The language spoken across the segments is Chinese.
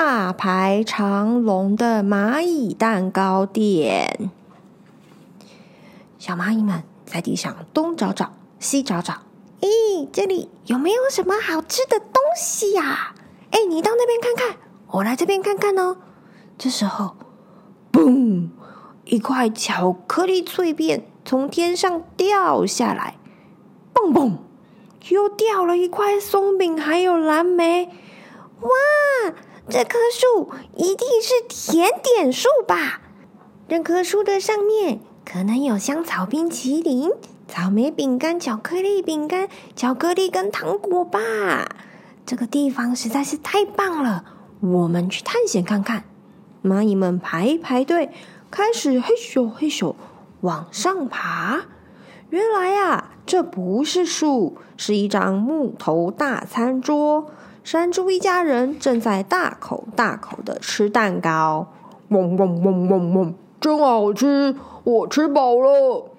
大排长龙的蚂蚁蛋糕店，小蚂蚁们在地上东找找，西找找。咦，这里有没有什么好吃的东西呀？哎，你到那边看看，我来这边看看哦。这时候，嘣，一块巧克力脆片从天上掉下来，嘣嘣，又掉了一块松饼，还有蓝莓。哇！这棵树一定是甜点树吧？这棵树的上面可能有香草冰淇淋、草莓饼干、巧克力饼干、巧克力跟糖果吧？这个地方实在是太棒了，我们去探险看看。蚂蚁们排排队，开始嘿咻嘿咻往上爬。原来啊，这不是树，是一张木头大餐桌。山猪一家人正在大口大口的吃蛋糕，嗡嗡嗡嗡嗡，真好吃！我吃饱了。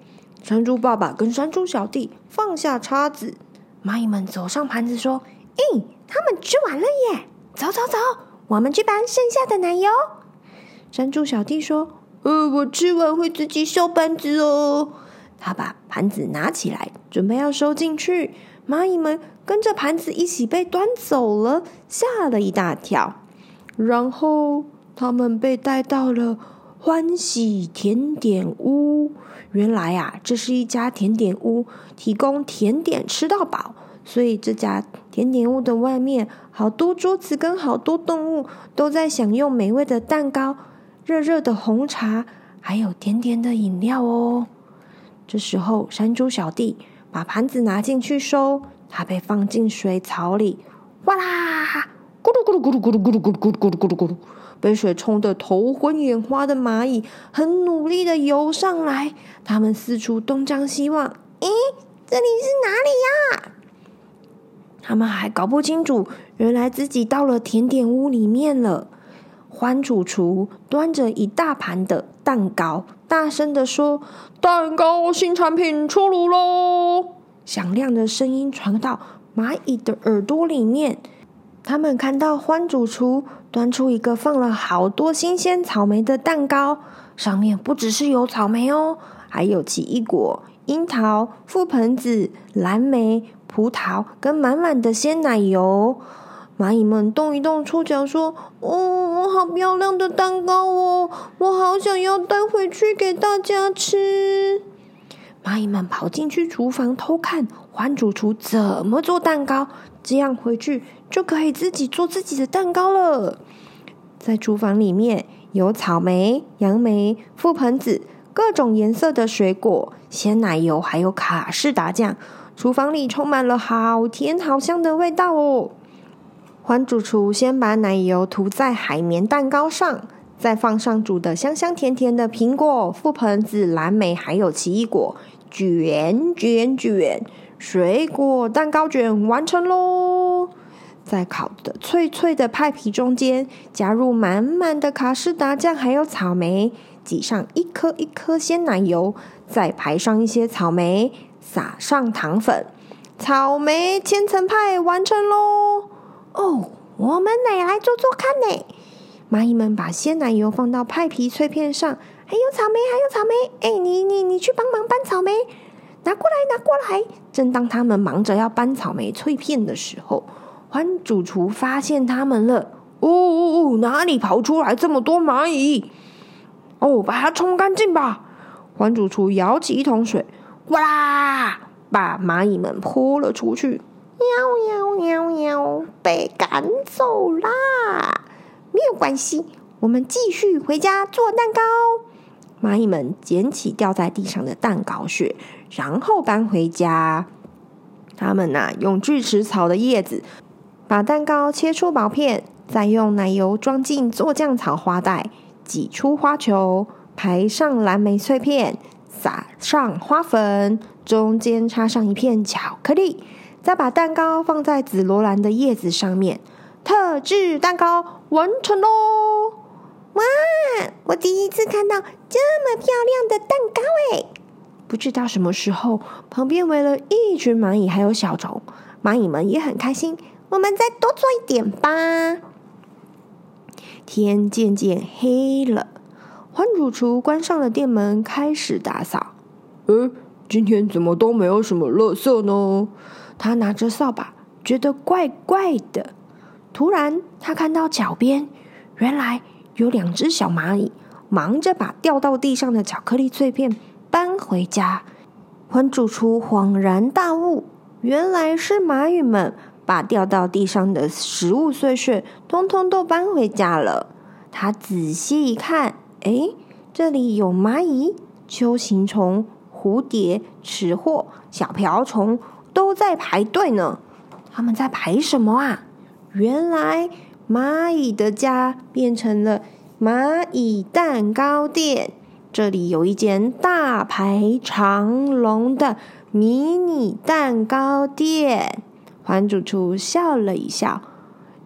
山猪爸爸跟山猪小弟放下叉子，蚂蚁们走上盘子说：“咦，他们吃完了耶！走走走，我们去搬剩下的奶油。”山猪小弟说：“呃，我吃完会自己收盘子哦。”他把盘子拿起来，准备要收进去。蚂蚁们跟着盘子一起被端走了，吓了一大跳。然后他们被带到了欢喜甜点屋。原来啊，这是一家甜点屋，提供甜点吃到饱。所以这家甜点屋的外面，好多桌子跟好多动物都在享用美味的蛋糕、热热的红茶，还有甜甜的饮料哦。这时候，山猪小弟。把盘子拿进去收，它被放进水槽里，哗啦，咕噜咕噜咕噜咕噜咕噜咕噜咕噜咕噜咕噜咕噜，被水冲得头昏眼花的蚂蚁很努力的游上来，他们四处东张西望，咦，这里是哪里呀？他们还搞不清楚，原来自己到了甜点屋里面了。欢主厨端着一大盘的蛋糕，大声地说：“蛋糕新产品出炉喽！”响亮的声音传到蚂蚁的耳朵里面。他们看到欢主厨端出一个放了好多新鲜草莓的蛋糕，上面不只是有草莓哦，还有奇异果、樱桃、覆盆子、蓝莓、葡萄跟满满的鲜奶油。蚂蚁们动一动触角，说：“哦，我好漂亮的蛋糕哦，我好想要带回去给大家吃。”蚂蚁们跑进去厨房偷看欢主厨怎么做蛋糕，这样回去就可以自己做自己的蛋糕了。在厨房里面有草莓、杨梅、覆盆子，各种颜色的水果、鲜奶油，还有卡士达酱。厨房里充满了好甜好香的味道哦。欢主厨先把奶油涂在海绵蛋糕上，再放上煮的香香甜甜的苹果、覆盆子、蓝莓，还有奇异果，卷卷卷，水果蛋糕卷完成喽！在烤的脆脆的派皮中间，加入满满的卡士达酱，还有草莓，挤上一颗一颗鲜奶油，再排上一些草莓，撒上糖粉，草莓千层派完成喽！哦，我们也来做做看呢。蚂蚁们把鲜奶油放到派皮脆片上，还有草莓，还有草莓。哎，你你你去帮忙搬草莓，拿过来，拿过来。正当他们忙着要搬草莓脆片的时候，欢主厨发现他们了。哦哦哦，哪里跑出来这么多蚂蚁？哦，把它冲干净吧。欢主厨舀起一桶水，哗啦，把蚂蚁们泼了出去。喵喵喵喵，被赶走啦！没有关系，我们继续回家做蛋糕。蚂蚁们捡起掉在地上的蛋糕屑，然后搬回家。他们呐、用锯齿草的叶子把蛋糕切出薄片，再用奶油装进做酱草花袋，挤出花球，排上蓝莓碎片，撒上花粉，中间插上一片巧克力，再把蛋糕放在紫罗兰的叶子上面，特制蛋糕完成喽！哇，我第一次看到这么漂亮的蛋糕诶！不知道什么时候，旁边围了一群蚂蚁，还有小虫，蚂蚁们也很开心。我们再多做一点吧。天渐渐黑了，欢主厨关上了店门，开始打扫。呃，今天怎么都没有什么垃圾呢？他拿着扫把，觉得怪怪的。突然，他看到脚边，原来有两只小蚂蚁忙着把掉到地上的巧克力碎片搬回家。欢主厨恍然大悟，原来是蚂蚁们。把掉到地上的食物碎屑通通都搬回家了。他仔细一看，哎，这里有蚂蚁、锹形虫、蝴蝶、吃货、小瓢虫都在排队呢。他们在排什么啊？原来蚂蚁的家变成了蚂蚁蛋糕店。这里有一间大排长龙的迷你蛋糕店。欢主厨笑了一笑，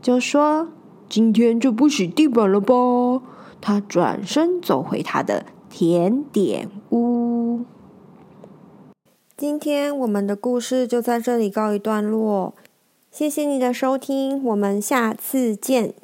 就说：“今天就不洗地板了吧？”他转身走回他的甜点屋。今天我们的故事就在这里告一段落，谢谢你的收听，我们下次见。